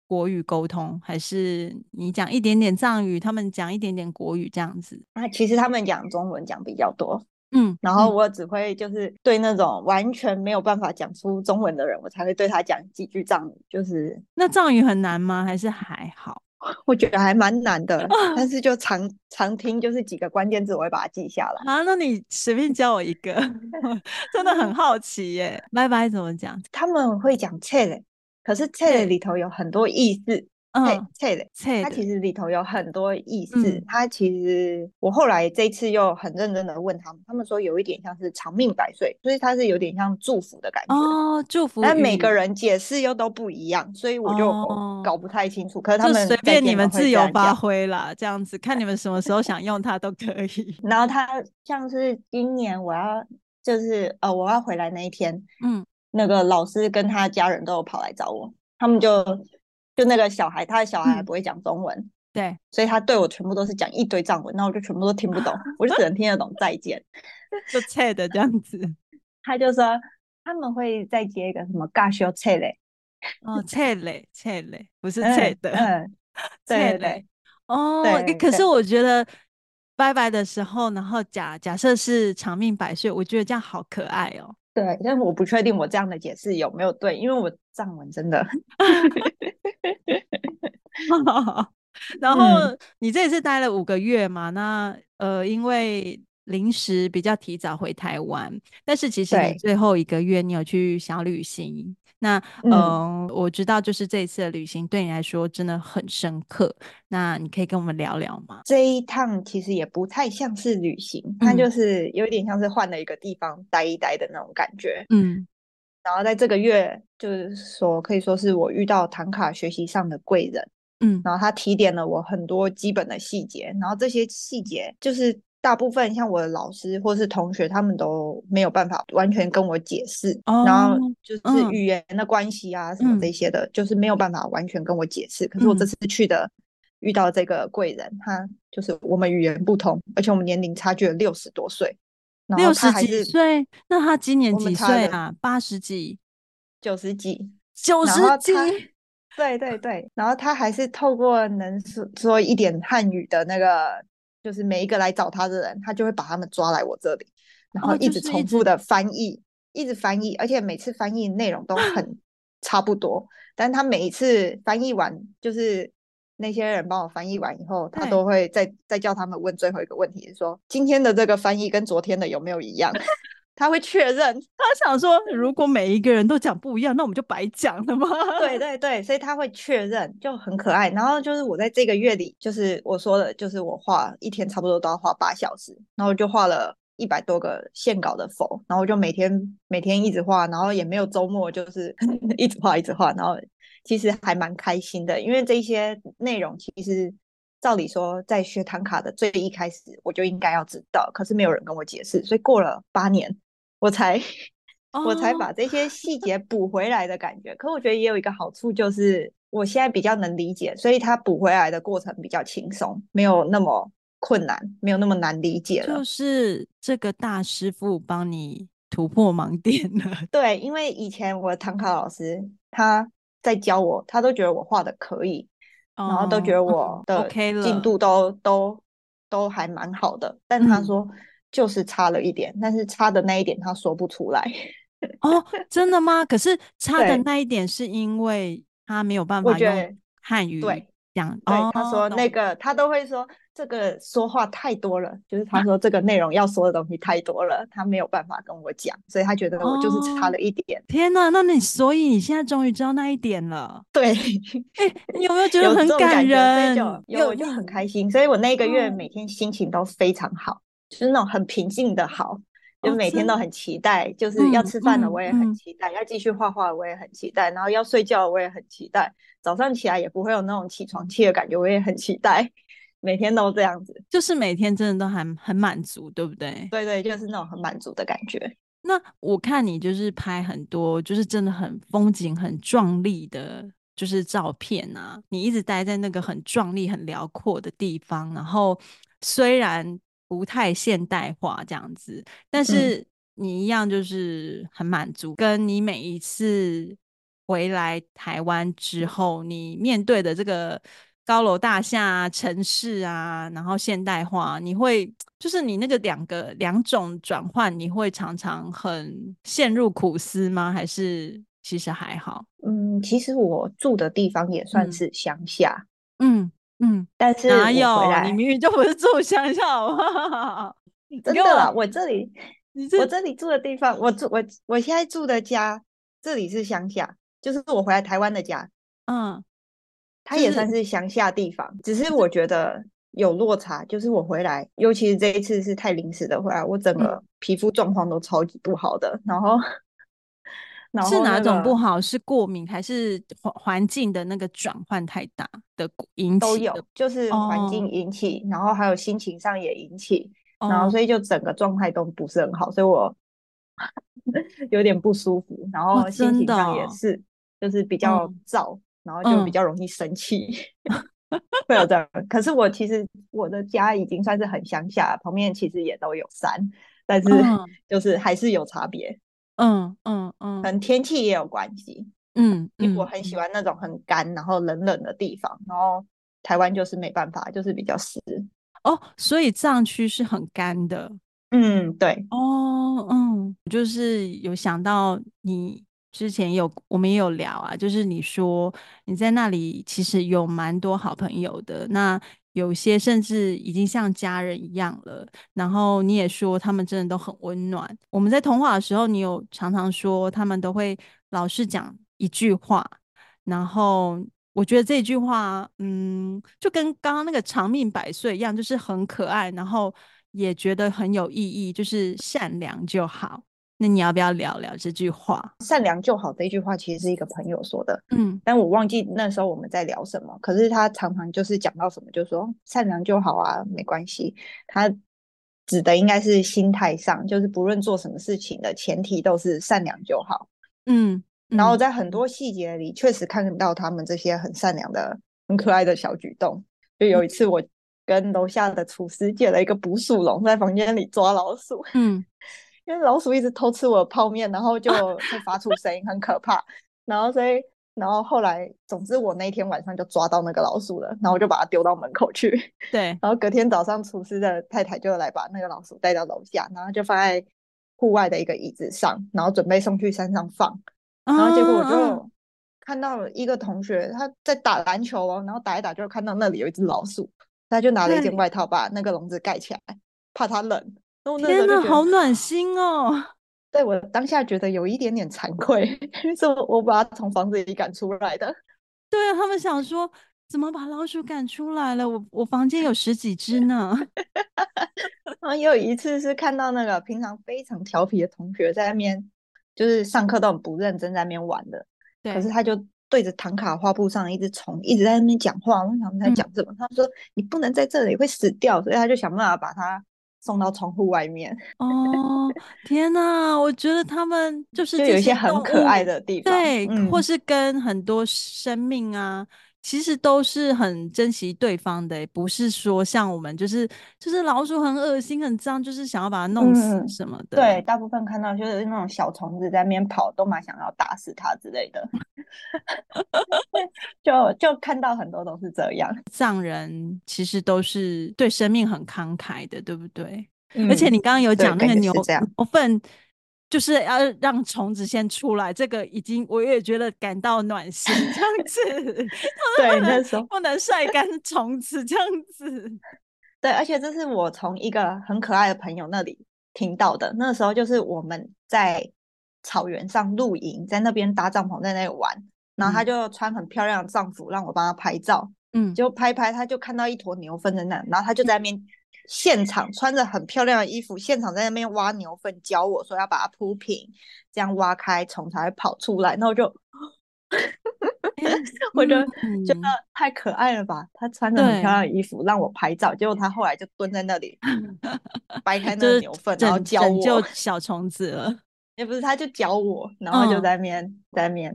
Speaker 1: 国语沟通，还是你讲一点点藏语，他们讲一点点国语这样子？
Speaker 2: 啊，其实他们讲中文讲比较多。嗯，然后我只会就是对那种完全没有办法讲出中文的人，我才会对他讲几句藏语。就是
Speaker 1: 那藏语很难吗？还是还好？
Speaker 2: 我觉得还蛮难的，但是就常常听，就是几个关键字，我会把它记下来。
Speaker 1: 啊，那你随便教我一个，真的很好奇耶。拜拜怎么讲？
Speaker 2: 他们会讲切嘞，可是切嘞里头有很多意思。嗯，菜的菜，它其实里头有很多意思。嗯、它其实我后来这次又很认真的问他们，他们说有一点像是长命百岁，所以它是有点像祝福的感觉
Speaker 1: 哦，祝福。
Speaker 2: 但每个人解释又都不一样，所以我就搞不太清楚。哦、可是他们
Speaker 1: 随便你们自由发挥啦，这样子看你们什么时候想用它都可以。
Speaker 2: 然后它像是今年我要就是呃我要回来那一天，嗯，那个老师跟他家人都有跑来找我，他们就。就那个小孩，他的小孩还不会讲中文，嗯，
Speaker 1: 对，
Speaker 2: 所以他对我全部都是讲一堆藏文，那我就全部都听不懂，我就只能听得懂再见，
Speaker 1: 就切的这样子。
Speaker 2: 他就说他们会再接一个什么嘎修切嘞，
Speaker 1: 哦，切嘞切嘞，不是切的，
Speaker 2: 嗯，对对，
Speaker 1: 哦，可是我觉得拜拜的时候，然后假假设是长命百岁，我觉得这样好可爱哦。
Speaker 2: 对，但是我不确定我这样的解释有没有对，因为我藏文真的。
Speaker 1: 然后你这次待了五个月嘛？那呃，因为临时比较提早回台湾，但是其实你最后一个月你有去小旅行。那嗯、呃，我知道就是这一次的旅行对你来说真的很深刻。那你可以跟我们聊聊吗？
Speaker 2: 这一趟其实也不太像是旅行，它就是有点像是换了一个地方待一待的那种感觉。嗯。然后在这个月，就是说可以说是我遇到唐卡学习上的贵人。嗯。然后他提点了我很多基本的细节，然后这些细节就是。大部分像我的老师或是同学，他们都没有办法完全跟我解释，oh, 然后就是语言的关系啊，什么这些的，嗯、就是没有办法完全跟我解释。可是我这次去的，嗯、遇到这个贵人，他就是我们语言不同，而且我们年龄差距了六十多岁，
Speaker 1: 六十几岁，那他今年几岁啊？八十几、
Speaker 2: 九十几、
Speaker 1: 九十几？
Speaker 2: 对对对，然后他还是透过能说说一点汉语的那个。就是每一个来找他的人，他就会把他们抓来我这里，然后一直重复的翻译，哦、一,一直翻译，而且每次翻译内容都很 差不多。但他每一次翻译完，就是那些人帮我翻译完以后，他都会再再叫他们问最后一个问题，说今天的这个翻译跟昨天的有没有一样？他会确认，
Speaker 1: 他想说，如果每一个人都讲不一样，那我们就白讲了吗？
Speaker 2: 对对对，所以他会确认，就很可爱。然后就是我在这个月里，就是我说的，就是我画一天差不多都要画八小时，然后就画了一百多个线稿的否，然后就每天每天一直画，然后也没有周末，就是 一直画一直画，然后其实还蛮开心的，因为这些内容其实照理说在学唐卡的最一开始我就应该要知道，可是没有人跟我解释，所以过了八年。我才，oh. 我才把这些细节 补回来的感觉。可我觉得也有一个好处，就是我现在比较能理解，所以他补回来的过程比较轻松，没有那么困难，没有那么难理解了。
Speaker 1: 就是这个大师傅帮你突破盲点了。
Speaker 2: 对，因为以前我的唐卡老师他在教我，他都觉得我画的可以，oh. 然后都觉得我的进度都、oh. Okay. 都都还蛮好的，但他说。嗯就是差了一点，但是差的那一点他说不出来。
Speaker 1: 哦，真的吗？可是差的那一点是因为他没有办法用汉语讲。
Speaker 2: 对，他说那个他都会说这个说话太多了，就是他 说这个内容要说的东西太多了，他没有办法跟我讲，所以他觉得我就是差了一点。
Speaker 1: 天哪，那你所以你现在终于知道那一点了？
Speaker 2: 对，
Speaker 1: 哎，你有没有觉得很感人？
Speaker 2: 有，我就很开心，所以我那个月每天心情都非常好。就是那种很平静的好，就每天都很期待，哦、就是要吃饭了我也很期待，嗯嗯、要继续画画我也很期待，然后要睡觉我也很期待，早上起来也不会有那种起床气的感觉，我也很期待，每天都这样子，
Speaker 1: 就是每天真的都还很满足，对不对？
Speaker 2: 对对，就是那种很满足的感觉。
Speaker 1: 那我看你就是拍很多，就是真的很风景很壮丽的，就是照片啊，你一直待在那个很壮丽、很辽阔的地方，然后虽然。不太现代化这样子，但是你一样就是很满足。嗯、跟你每一次回来台湾之后，你面对的这个高楼大厦啊、城市啊，然后现代化，你会就是你那个两个两种转换，你会常常很陷入苦思吗？还是其实还好？
Speaker 2: 嗯，其实我住的地方也算是乡下。
Speaker 1: 嗯嗯，
Speaker 2: 但是
Speaker 1: 哪有？你明明就不是住乡下，好不好？
Speaker 2: 真的啦，我这里，我这里住的地方，我住我我现在住的家，这里是乡下，就是我回来台湾的家。嗯，它也算是乡下地方，只是我觉得有落差。就是我回来，尤其是这一次是太临时的回来，我整个皮肤状况都超级不好的。然后，
Speaker 1: 然后是哪种不好？是过敏还是环环境的那个转换太大的引起？
Speaker 2: 都有，就是环境引起，然后还有心情上也引起。然后，所以就整个状态都不是很好，所以我 有点不舒服。然后心情上也是，哦、就是比较燥，嗯、然后就比较容易生气，嗯、会有这样。可是我其实我的家已经算是很乡下，旁边其实也都有山，但是就是还是有差别。嗯嗯嗯，可能天气也有关系。嗯，因为我很喜欢那种很干，然后冷冷的地方。然后台湾就是没办法，就是比较湿。
Speaker 1: 哦，所以藏区是很干的。
Speaker 2: 嗯，对。
Speaker 1: 哦，嗯，就是有想到你之前有我们也有聊啊，就是你说你在那里其实有蛮多好朋友的，那有些甚至已经像家人一样了。然后你也说他们真的都很温暖。我们在通话的时候，你有常常说他们都会老是讲一句话，然后。我觉得这句话，嗯，就跟刚刚那个长命百岁一样，就是很可爱，然后也觉得很有意义，就是善良就好。那你要不要聊聊这句话？
Speaker 2: 善良就好这句话，其实是一个朋友说的，嗯，但我忘记那时候我们在聊什么。可是他常常就是讲到什么，就说善良就好啊，没关系。他指的应该是心态上，就是不论做什么事情的前提都是善良就好。嗯。然后在很多细节里，确实看到他们这些很善良的、很可爱的小举动。就有一次，我跟楼下的厨师借了一个捕鼠笼，在房间里抓老鼠。嗯，因为老鼠一直偷吃我的泡面，然后就 会发出声音，很可怕。然后所以，然后后来，总之我那天晚上就抓到那个老鼠了，然后我就把它丢到门口去。
Speaker 1: 对。
Speaker 2: 然后隔天早上，厨师的太太就来把那个老鼠带到楼下，然后就放在户外的一个椅子上，然后准备送去山上放。然后结果我就看到了一个同学他在打篮球哦，然后打一打就看到那里有一只老鼠，他就拿了一件外套把那个笼子盖起来，怕它冷。
Speaker 1: 天哪，好暖心哦！
Speaker 2: 对，我当下觉得有一点点惭愧，因 为是我我把它从房子里赶出来的。
Speaker 1: 对啊，他们想说怎么把老鼠赶出来了？我我房间有十几只呢。
Speaker 2: 然后也有一次是看到那个平常非常调皮的同学在那边。就是上课都很不认真，在那边玩的。对。可是他就对着唐卡画布上一只虫一直在那边讲话。我想他在讲什么？嗯、他说：“你不能在这里，会死掉。”所以他就想办法把它送到窗户外面。
Speaker 1: 哦，天哪！我觉得他们就是就
Speaker 2: 有一些很可爱的地方，
Speaker 1: 对，嗯、或是跟很多生命啊。其实都是很珍惜对方的，不是说像我们就是就是老鼠很恶心很脏，就是想要把它弄死什么的。
Speaker 2: 嗯、对，大部分看到就是那种小虫子在那边跑，都蛮想要打死它之类的。就就看到很多都是这样，
Speaker 1: 藏人其实都是对生命很慷慨的，对不对？嗯、而且你刚刚有讲那个牛牛粪。就是要让虫子先出来，这个已经我也觉得感到暖心，这样子。
Speaker 2: 对，那时候
Speaker 1: 不能晒干虫子，这样子。
Speaker 2: 对，而且这是我从一个很可爱的朋友那里听到的。那时候就是我们在草原上露营，在那边搭帐篷，在那里玩。然后他就穿很漂亮的帐服，让我帮他拍照。嗯，就拍拍，他就看到一坨牛粪在那，然后他就在那边。现场穿着很漂亮的衣服，现场在那边挖牛粪，教我说要把它铺平，这样挖开虫才会跑出来。那我就，我就觉得太可爱了吧？他穿着很漂亮的衣服让我拍照，结果他后来就蹲在那里 掰开那个牛粪，然后教我
Speaker 1: 就小虫子了。
Speaker 2: 也不是，他就教我，然后就在那边、嗯、在那边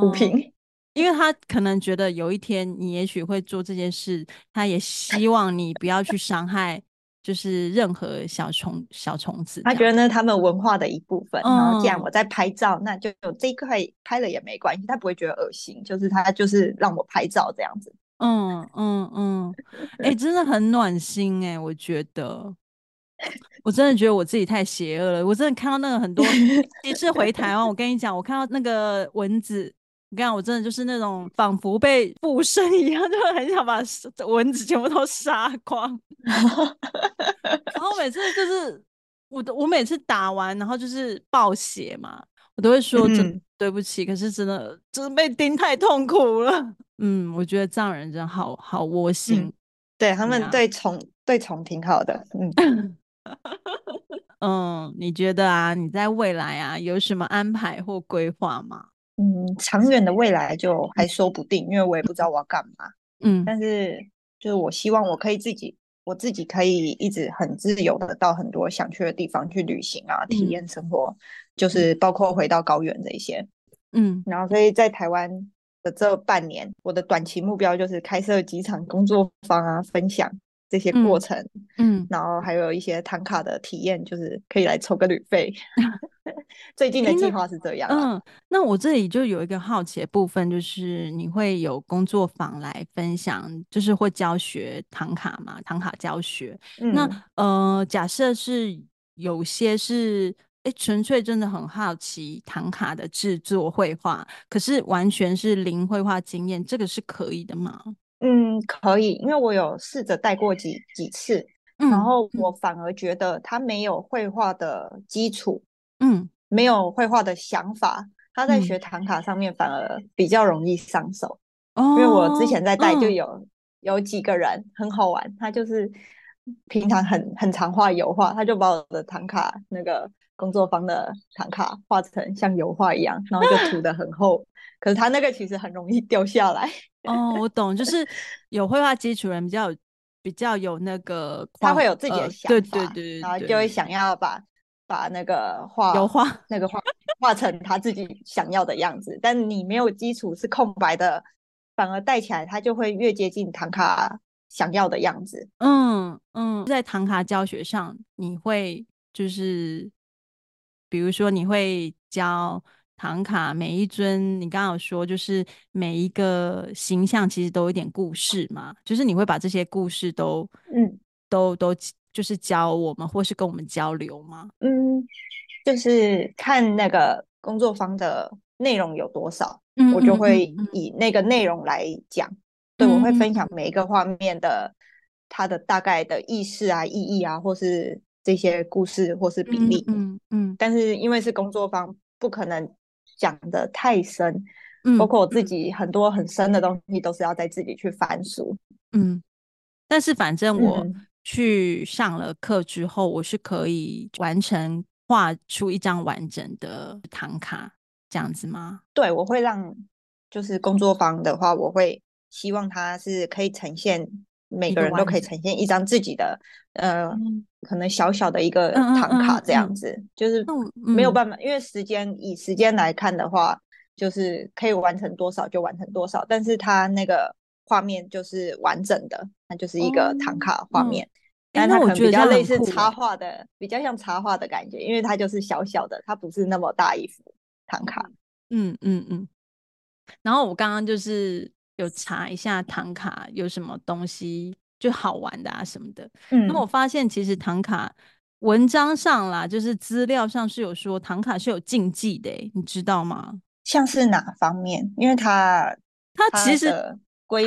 Speaker 2: 铺平。
Speaker 1: 因为他可能觉得有一天你也许会做这件事，他也希望你不要去伤害。就是任何小虫小虫子，
Speaker 2: 他觉得那是他们文化的一部分。嗯、然后既然我在拍照，那就有这一块拍了也没关系，他不会觉得恶心。就是他就是让我拍照这样子。
Speaker 1: 嗯嗯嗯，哎、欸，真的很暖心哎、欸，我觉得，我真的觉得我自己太邪恶了。我真的看到那个很多，其实回台湾，我跟你讲，我看到那个蚊子，你看我真的就是那种仿佛被附身一样，就很想把蚊子全部都杀光。然后每次就是我的，我每次打完，然后就是暴血嘛，我都会说真。嗯对不起，可是真的，真的被叮太痛苦了。嗯，我觉得藏人真的好好窝心，
Speaker 2: 嗯、对他们对虫对虫挺好的。嗯
Speaker 1: 嗯，你觉得啊，你在未来啊有什么安排或规划吗？
Speaker 2: 嗯，长远的未来就还说不定，因为我也不知道我要干嘛。嗯，但是就是我希望我可以自己，我自己可以一直很自由的到很多想去的地方去旅行啊，体验生活。嗯就是包括回到高原这一些，嗯，然后所以在台湾的这半年，我的短期目标就是开设几场工作坊啊，分享这些过程，嗯，嗯然后还有一些唐卡的体验，就是可以来抽个旅费。最近的计划是这样，
Speaker 1: 嗯，那我这里就有一个好奇的部分，就是你会有工作坊来分享，就是会教学唐卡嘛，唐卡教学。嗯、那呃，假设是有些是。哎，纯粹真的很好奇唐卡的制作绘画，可是完全是零绘画经验，这个是可以的吗？
Speaker 2: 嗯，可以，因为我有试着带过几几次，嗯，然后我反而觉得他没有绘画的基础，嗯，没有绘画的想法，他在学唐卡上面反而比较容易上手。哦，因为我之前在带就有，嗯，有几个人很好玩，他就是平常很很常画油画，他就把我的唐卡那个。工作坊的唐卡画成像油画一样，然后就涂的很厚。可是他那个其实很容易掉下来。
Speaker 1: 哦，我懂，就是有绘画基础人比较有比较有那个，
Speaker 2: 他会有自己的想法，
Speaker 1: 呃、对，对，对对对，
Speaker 2: 然后就会想要把把那个画
Speaker 1: 油画
Speaker 2: 那个画画成他自己想要的样子。但你没有基础是空白的，反而带起来他就会越接近唐卡想要的样子。
Speaker 1: 嗯嗯，在唐卡教学上，你会就是。比如说，你会教唐卡每一尊，你刚刚有说，就是每一个形象其实都有点故事嘛，就是你会把这些故事都，嗯，都都就是教我们，或是跟我们交流吗？
Speaker 2: 嗯，就是看那个工作坊的内容有多少，嗯，我就会以那个内容来讲。嗯，对，我会分享每一个画面的它的大概的意思啊、意义啊，或是。这些故事或是比例，嗯嗯，嗯，但是因为是工作坊，不可能讲的太深，嗯，包括我自己很多很深的东西都是要在自己去翻书，
Speaker 1: 嗯，但是反正我去上了课之后，我是可以完成画出一张完整的唐卡这样子吗？
Speaker 2: 对，我会让就是工作坊的话，我会希望它是可以呈现。每个人都可以呈现一张自己的，呃、嗯，可能小小的一个唐卡这样子，嗯嗯嗯、就是没有办法，嗯、因为时间以时间来看的话，就是可以完成多少就完成多少，但是它那个画面就是完整的，它就是一个唐卡画面，但它可能比较类似插画的，比较像插画的感觉，因为它就是小小的，它不是那么大一幅唐卡，
Speaker 1: 嗯嗯嗯，然后我刚刚就是。有查一下唐卡有什么东西就好玩的啊什么的，嗯，那我发现其实唐卡文章上啦，就是资料上是有说唐卡是有禁忌的，欸，你知道吗？
Speaker 2: 像是哪方面？因为它
Speaker 1: 它其实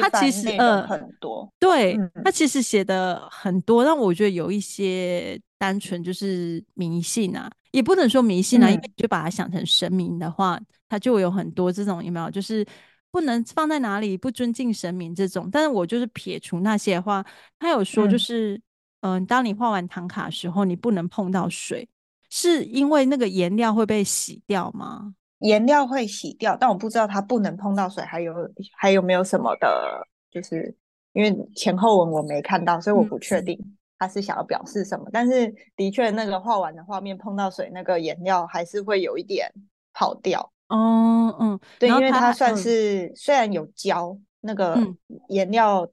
Speaker 1: 它其实呃
Speaker 2: 很多，
Speaker 1: 对，它其实写的很多，但我觉得有一些单纯就是迷信啊，也不能说迷信啊，嗯，因为你就把它想成神明的话，它就有很多这种有没有？就是。不能放在哪里，不尊敬神明这种，但是我就是撇除那些话。他有说，就是嗯、呃，当你画完唐卡的时候，你不能碰到水，是因为那个颜料会被洗掉吗？
Speaker 2: 颜料会洗掉，但我不知道它不能碰到水，还有还有没有什么的，就是因为前后文我没看到，所以我不确定他是想要表示什么。嗯、但是的确，那个画完的画面碰到水，那个颜料还是会有一点跑掉。
Speaker 1: 哦，嗯，
Speaker 2: 对，因为它算是、嗯、虽然有胶，那个颜料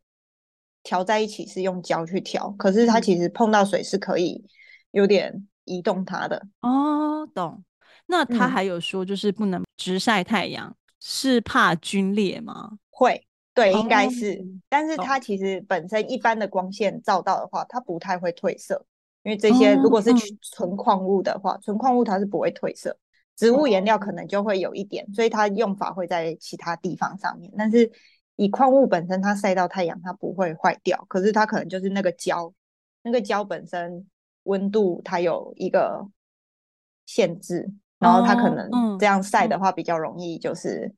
Speaker 2: 调在一起是用胶去调、嗯，可是它其实碰到水是可以有点移动它的。
Speaker 1: 哦，懂。那他还有说，就是不能直晒太阳、嗯，是怕龟裂吗？
Speaker 2: 会，对，应该是。哦、但是它其实本身一般的光线照到的话，它不太会褪色，因为这些如果是纯矿物的话，纯矿、物它是不会褪色，植物颜料可能就会有一点，所以它用法会在其他地方上面。但是以矿物本身，它晒到太阳它不会坏掉，可是它可能就是那个胶，那个胶本身温度它有一个限制，然后它可能这样晒的话比较容易就是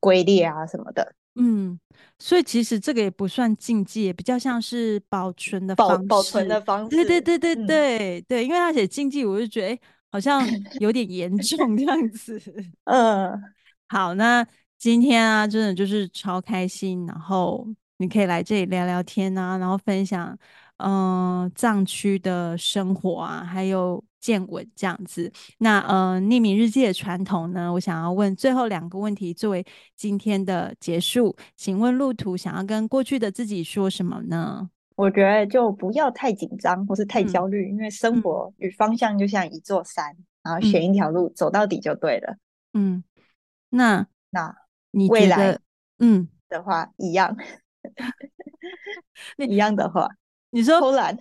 Speaker 2: 龟裂啊什么的。
Speaker 1: 嗯，所以其实这个也不算禁忌，比较像是保存的方式。
Speaker 2: 保存的方式，
Speaker 1: 对对对对对、嗯、对，因为他写禁忌，我就觉得哎，好像 有点严重这样子。嗯，好，那今天啊，真的就是超开心，然后你可以来这里聊聊天啊，然后分享嗯、呃、藏区的生活啊，还有。见闻这样子，那呃，匿名日记的传统呢，我想要问最后两个问题作为今天的结束，请问路途想要跟过去的自己说什么呢？
Speaker 2: 我觉得就不要太紧张或是太焦虑，嗯、因为生活与方向就像一座山，嗯、然后选一条路、嗯、走到底就对了。
Speaker 1: 嗯，那
Speaker 2: 那
Speaker 1: 你
Speaker 2: 未来
Speaker 1: 嗯
Speaker 2: 的话一样，那一样的话。
Speaker 1: 你说
Speaker 2: 偷懒，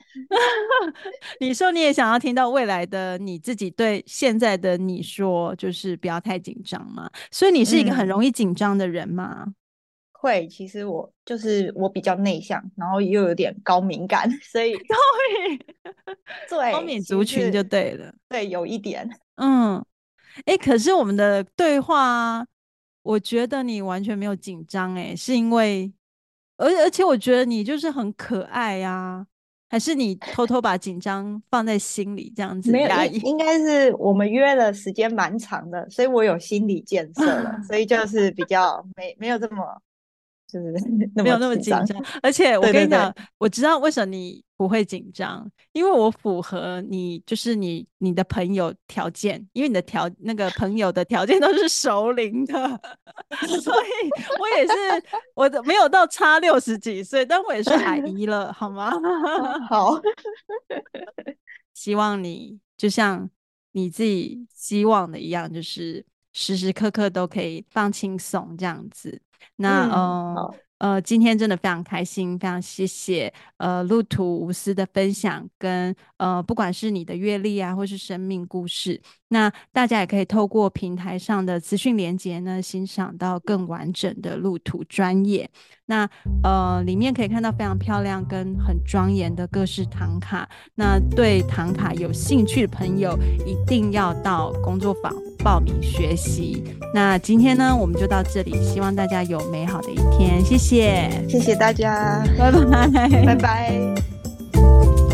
Speaker 1: 你说你也想要听到未来的你自己对现在的你说，就是不要太紧张嘛。所以你是一个很容易紧张的人嘛？
Speaker 2: 嗯，会，其实我就是我比较内向，然后又有点高敏感，所以高敏，对，
Speaker 1: 高敏族群就对了，
Speaker 2: 对，有一点，
Speaker 1: 嗯，哎、欸，可是我们的对话，我觉得你完全没有紧张，哎，是因为。而而且我觉得你就是很可爱呀、啊，还是你偷偷把紧张放在心里这样子？
Speaker 2: 没有，应该是我们约了时间蛮长的，所以我有心理建设了，所以就是比较没没有这么。就是
Speaker 1: 没有那么紧张，而且我跟你讲，我知道为什么你不会紧张，因为我符合你，就是你你的朋友条件，因为你的条那个朋友的条件都是熟龄的，所以我也是，我的没有到差六十几岁，但我也是阿姨 了，好吗？
Speaker 2: 好，
Speaker 1: 希望你就像你自己希望的一样，就是时时刻刻都可以放轻松这样子。那嗯、呃，呃，今天真的非常开心，非常谢谢呃路途无私的分享跟呃，不管是你的阅历啊，或是生命故事，那大家也可以透过平台上的资讯连接呢，欣赏到更完整的路途专业。那呃，里面可以看到非常漂亮跟很庄严的各式唐卡。那对唐卡有兴趣的朋友，一定要到工作坊报名学习。那今天呢，我们就到这里，希望大家有美好的一天。谢谢，
Speaker 2: 谢谢大家，
Speaker 1: 拜拜，
Speaker 2: 拜拜。